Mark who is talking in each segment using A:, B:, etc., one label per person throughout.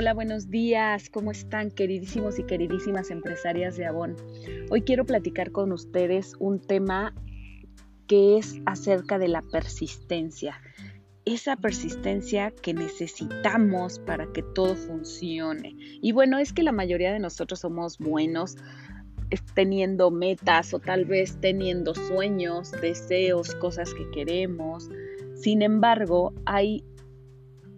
A: Hola, buenos días. ¿Cómo están, queridísimos y queridísimas empresarias de Avon? Hoy quiero platicar con ustedes un tema que es acerca de la persistencia. Esa persistencia que necesitamos para que todo funcione. Y bueno, es que la mayoría de nosotros somos buenos teniendo metas o tal vez teniendo sueños, deseos, cosas que queremos. Sin embargo, hay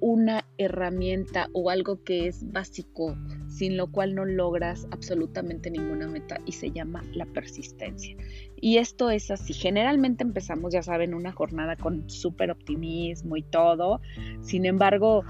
A: una herramienta o algo que es básico, sin lo cual no logras absolutamente ninguna meta y se llama la persistencia. Y esto es así, generalmente empezamos, ya saben, una jornada con súper optimismo y todo, sin embargo,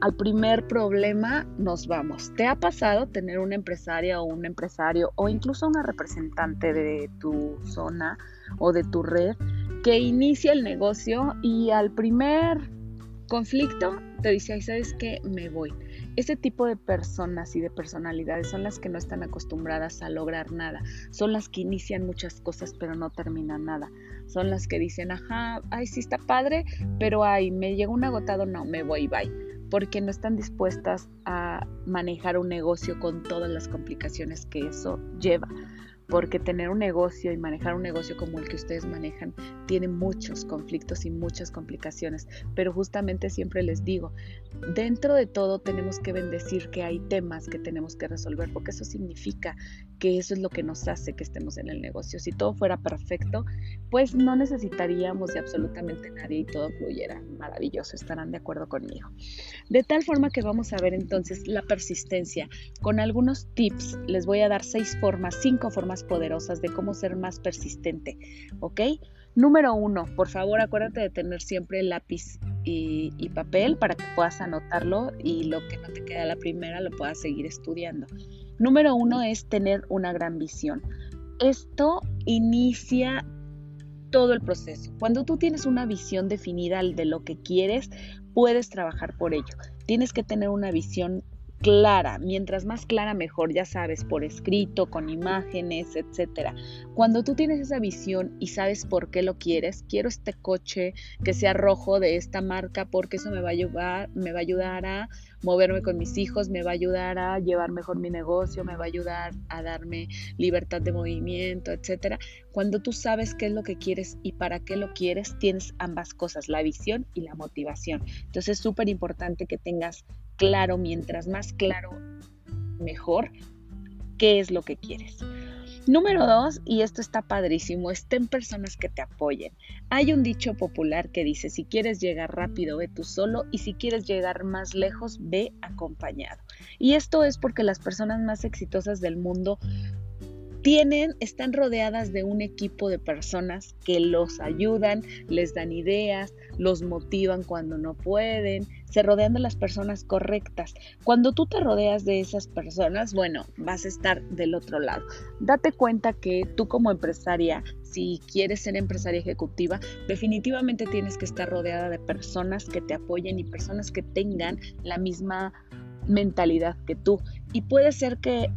A: al primer problema nos vamos. ¿Te ha pasado tener una empresaria o un empresario o incluso una representante de tu zona o de tu red que inicia el negocio y al primer conflicto, te dice, ahí sabes que me voy. Ese tipo de personas y de personalidades son las que no están acostumbradas a lograr nada. Son las que inician muchas cosas pero no terminan nada. Son las que dicen, ajá, ay, sí está padre, pero ay, me llegó un agotado, no, me voy, bye. Porque no están dispuestas a manejar un negocio con todas las complicaciones que eso lleva porque tener un negocio y manejar un negocio como el que ustedes manejan tiene muchos conflictos y muchas complicaciones, pero justamente siempre les digo, dentro de todo tenemos que bendecir que hay temas que tenemos que resolver, porque eso significa que eso es lo que nos hace que estemos en el negocio. Si todo fuera perfecto, pues no necesitaríamos de absolutamente nadie y todo fluyera maravilloso, estarán de acuerdo conmigo. De tal forma que vamos a ver entonces la persistencia con algunos tips. Les voy a dar seis formas, cinco formas poderosas de cómo ser más persistente, ¿ok? Número uno, por favor acuérdate de tener siempre lápiz y, y, papel para que puedas anotarlo y lo que no te queda la primera lo puedas seguir estudiando. Número uno es tener una gran visión. Esto inicia todo el proceso. Cuando tú tienes una visión definida de lo que quieres, puedes trabajar por ello. Tienes que tener una visión clara, mientras más clara mejor, ya sabes, por escrito, con imágenes, etcétera. Cuando tú tienes esa visión y sabes por qué lo quieres, quiero este coche que sea rojo de esta marca porque eso me va a ayudar, me va a ayudar a moverme con mis hijos, me va a ayudar a llevar mejor mi negocio, me va a ayudar a darme libertad de movimiento, etcétera. Cuando tú sabes qué es lo que quieres y para qué lo quieres, tienes ambas cosas, la visión y la motivación. Entonces es súper importante que tengas claro, mientras más claro, mejor, qué es lo que quieres. Número dos, y esto está padrísimo, estén personas que te apoyen. Hay un dicho popular que dice, si quieres llegar rápido, ve tú solo, y si quieres llegar más lejos, ve acompañado. Y esto es porque las personas más exitosas del mundo tienen, están rodeadas de un equipo de personas que los ayudan, les dan ideas, los motivan cuando no pueden, se rodean de las personas correctas. Cuando tú te rodeas de esas personas, bueno, vas a estar del otro lado. Date cuenta que tú como empresaria, si quieres ser empresaria ejecutiva, definitivamente tienes que estar rodeada de personas que te apoyen y personas que tengan la misma mentalidad que tú. Y puede ser que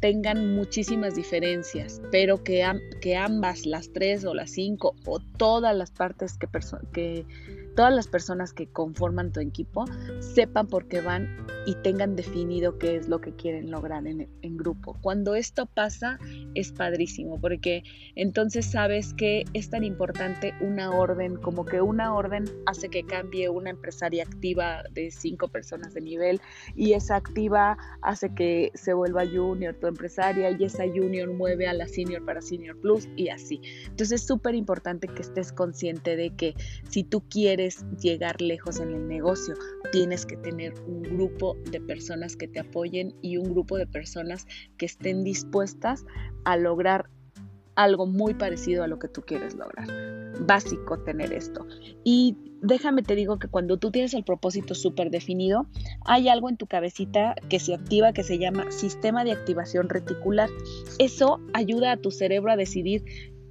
A: tengan muchísimas diferencias, pero que, que ambas, las tres o las cinco o todas las partes que, que todas las personas que conforman tu equipo sepan por qué van y tengan definido qué es lo que quieren lograr en, grupo. Cuando esto pasa es padrísimo porque entonces sabes que es tan importante una orden, como que una orden hace que cambie una empresaria activa de cinco personas de nivel y esa activa hace que se vuelva junior tu empresaria y esa junior mueve a la senior para senior plus y así. Entonces es súper importante que estés consciente de que si tú quieres llegar lejos en el negocio, tienes que tener un grupo de personas que te apoyen y un grupo de personas que estén dispuestas a lograr algo muy parecido a lo que tú quieres lograr. Básico tener esto. Y déjame te digo que cuando tú tienes el propósito súper definido, hay algo en tu cabecita que se activa que se llama sistema de activación reticular. Eso ayuda a tu cerebro a decidir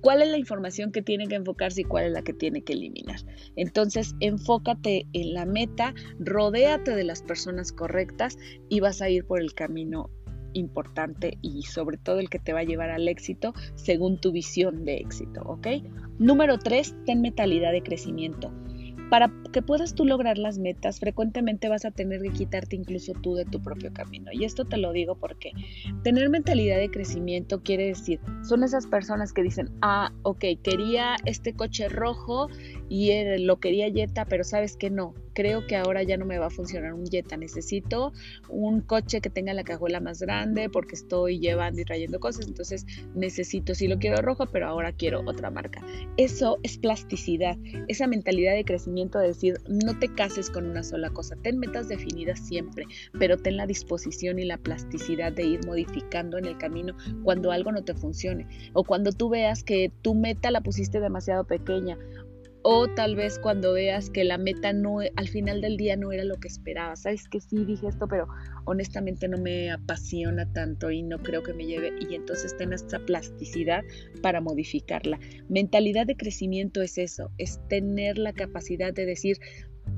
A: cuál es la información que tiene que enfocarse y cuál es la que tiene que eliminar. Entonces, enfócate en la meta, rodéate de las personas correctas y vas a ir por el camino importante y sobre todo el que te va a llevar al éxito según tu visión de éxito, ¿ok? Número tres, ten mentalidad de crecimiento. Para que puedas tú lograr las metas, frecuentemente vas a tener que quitarte incluso tú de tu propio camino. Y esto te lo digo porque tener mentalidad de crecimiento quiere decir, son esas personas que dicen, ah, ok, quería este coche rojo y lo quería Jetta, pero sabes que no, creo que ahora ya no me va a funcionar un Jetta, necesito un coche que tenga la cajuela más grande porque estoy llevando y trayendo cosas, entonces necesito, sí lo quiero rojo, pero ahora quiero otra marca. Eso es plasticidad, esa mentalidad de crecimiento de decir, no te cases con una sola cosa, ten metas definidas siempre, pero ten la disposición y la plasticidad de ir modificando en el camino cuando algo no te funcione o cuando tú veas que tu meta la pusiste demasiado pequeña o tal vez cuando veas que la meta no al final del día no era lo que esperabas. Sabes que sí dije esto, pero honestamente no me apasiona tanto y no creo que me lleve y entonces ten esta plasticidad para modificarla. Mentalidad de crecimiento es eso, es tener la capacidad de decir,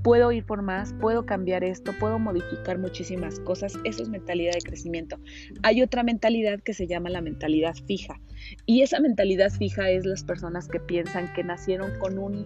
A: puedo ir por más, puedo cambiar esto, puedo modificar muchísimas cosas. Eso es mentalidad de crecimiento. Hay otra mentalidad que se llama la mentalidad fija. Y esa mentalidad fija es las personas que piensan que nacieron con un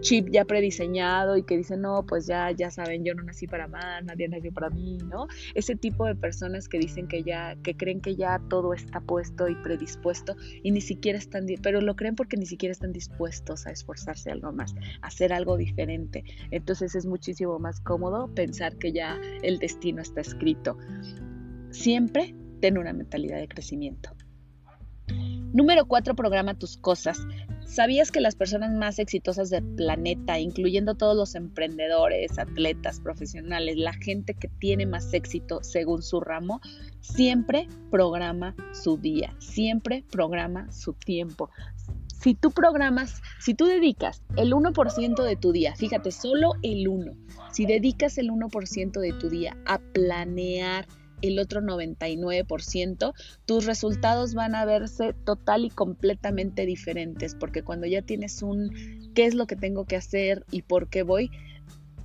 A: chip ya prediseñado y que dicen, no, pues ya, ya saben, yo no nací para más, nadie nació para mí, ¿no? Ese tipo de personas que dicen que ya, que creen que ya todo está puesto y predispuesto y ni siquiera están, pero lo creen porque ni siquiera están dispuestos a esforzarse algo más, a hacer algo diferente. Entonces es muchísimo más cómodo pensar que ya el destino está escrito. Siempre ten una mentalidad de crecimiento. Número 4. Programa tus cosas. ¿Sabías que las personas más exitosas del planeta, incluyendo todos los emprendedores, atletas, profesionales, la gente que tiene más éxito según su ramo, siempre programa su día, siempre programa su tiempo? Si tú programas, si tú dedicas el 1% de tu día, fíjate, solo el 1, si dedicas el 1% de tu día a planear, el otro 99%, tus resultados van a verse total y completamente diferentes, porque cuando ya tienes un qué es lo que tengo que hacer y por qué voy,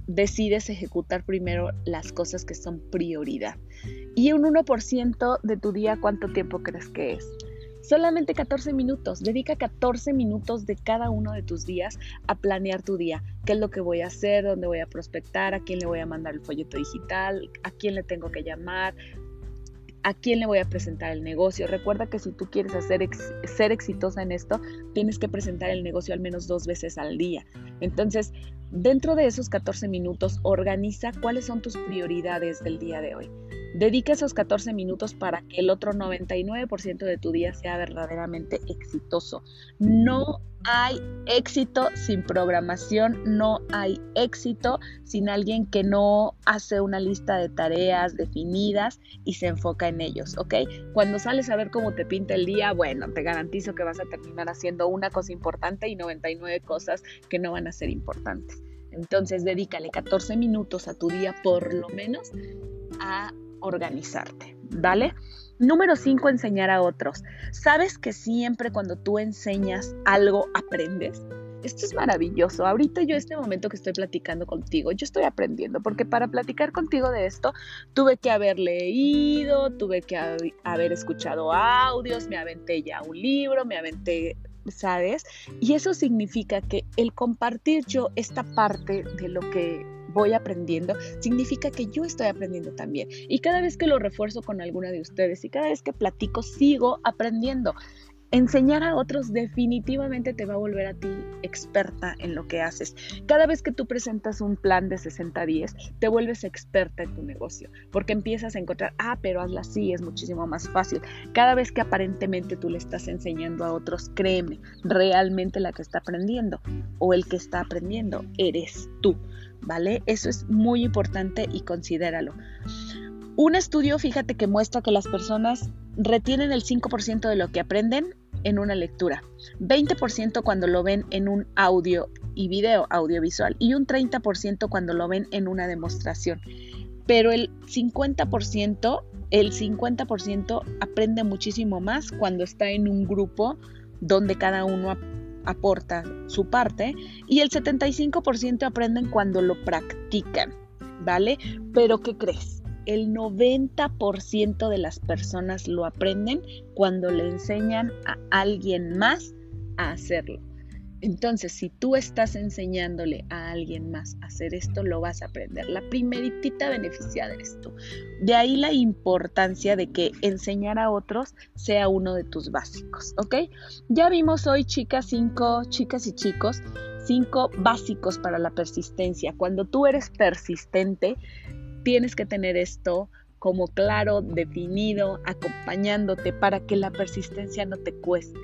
A: decides ejecutar primero las cosas que son prioridad. Y un 1% de tu día, ¿cuánto tiempo crees que es? Solamente 14 minutos. Dedica 14 minutos de cada uno de tus días a planear tu día. ¿Qué es lo que voy a hacer? ¿Dónde voy a prospectar? ¿A quién le voy a mandar el folleto digital? ¿A quién le tengo que llamar? ¿A quién le voy a presentar el negocio? Recuerda que si tú quieres hacer ser exitosa en esto, tienes que presentar el negocio al menos dos veces al día. Entonces, dentro de esos 14 minutos, organiza cuáles son tus prioridades del día de hoy. Dedica esos 14 minutos para que el otro 99% de tu día sea verdaderamente exitoso. No hay éxito sin programación, no hay éxito sin alguien que no hace una lista de tareas definidas y se enfoca en ellos, ¿ok? Cuando sales a ver cómo te pinta el día, bueno, te garantizo que vas a terminar haciendo una cosa importante y 99 cosas que no van a ser importantes. Entonces, dedícale 14 minutos a tu día por lo menos a organizarte, ¿vale? Número 5, enseñar a otros. ¿Sabes que siempre cuando tú enseñas algo aprendes? Esto es maravilloso. Ahorita yo este momento que estoy platicando contigo, yo estoy aprendiendo, porque para platicar contigo de esto tuve que haber leído, tuve que haber escuchado audios, me aventé ya un libro, me aventé, ¿sabes? Y eso significa que el compartir yo esta parte de lo que voy aprendiendo, significa que yo estoy aprendiendo también. Y cada vez que lo refuerzo con alguna de ustedes y cada vez que platico, sigo aprendiendo. Enseñar a otros definitivamente te va a volver a ti experta en lo que haces. Cada vez que tú presentas un plan de 60-10, te vuelves experta en tu negocio, porque empiezas a encontrar, ah, pero hazla así, es muchísimo más fácil. Cada vez que aparentemente tú le estás enseñando a otros, créeme, realmente la que está aprendiendo o el que está aprendiendo eres tú. ¿Vale? Eso es muy importante y considéralo. Un estudio, fíjate que muestra que las personas retienen el 5% de lo que aprenden en una lectura, 20% cuando lo ven en un audio y video audiovisual y un 30% cuando lo ven en una demostración. Pero el 50%, el 50% aprende muchísimo más cuando está en un grupo donde cada uno aporta su parte y el 75% aprenden cuando lo practican, ¿vale? Pero ¿qué crees? El 90% de las personas lo aprenden cuando le enseñan a alguien más a hacerlo. Entonces, si tú estás enseñándole a alguien más a hacer esto, lo vas a aprender. La primeritita beneficiada eres tú. De ahí la importancia de que enseñar a otros sea uno de tus básicos, ¿ok? Ya vimos hoy, chicas, cinco, chicas y chicos, cinco básicos para la persistencia. Cuando tú eres persistente, tienes que tener esto como claro, definido, acompañándote para que la persistencia no te cueste,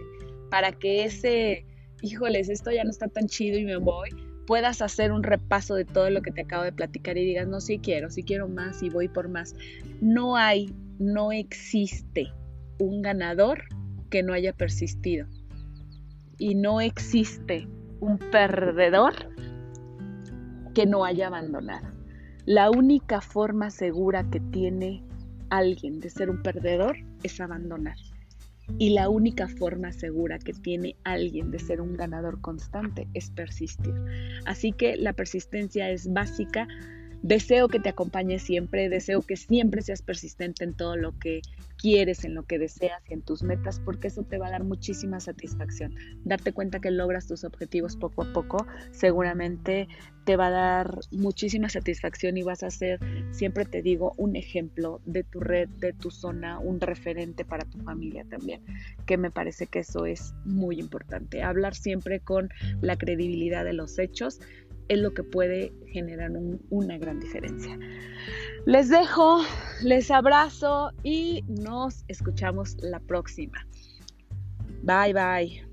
A: para que ese híjoles, esto ya no está tan chido y me voy, puedas hacer un repaso de todo lo que te acabo de platicar y digas, no, sí quiero, sí quiero más y voy por más. No hay, no existe un ganador que no haya persistido. Y no existe un perdedor que no haya abandonado. La única forma segura que tiene alguien de ser un perdedor es abandonar. Y la única forma segura que tiene alguien de ser un ganador constante es persistir. Así que la persistencia es básica Deseo que te acompañe siempre, deseo que siempre seas persistente en todo lo que quieres, en lo que deseas y en tus metas, porque eso te va a dar muchísima satisfacción. Darte cuenta que logras tus objetivos poco a poco, seguramente te va a dar muchísima satisfacción y vas a ser, siempre te digo, un ejemplo de tu red, de tu zona, un referente para tu familia también, que me parece que eso es muy importante. Hablar siempre con la credibilidad de los hechos es lo que puede generar una gran diferencia. Les dejo, les abrazo y nos escuchamos la próxima. Bye bye.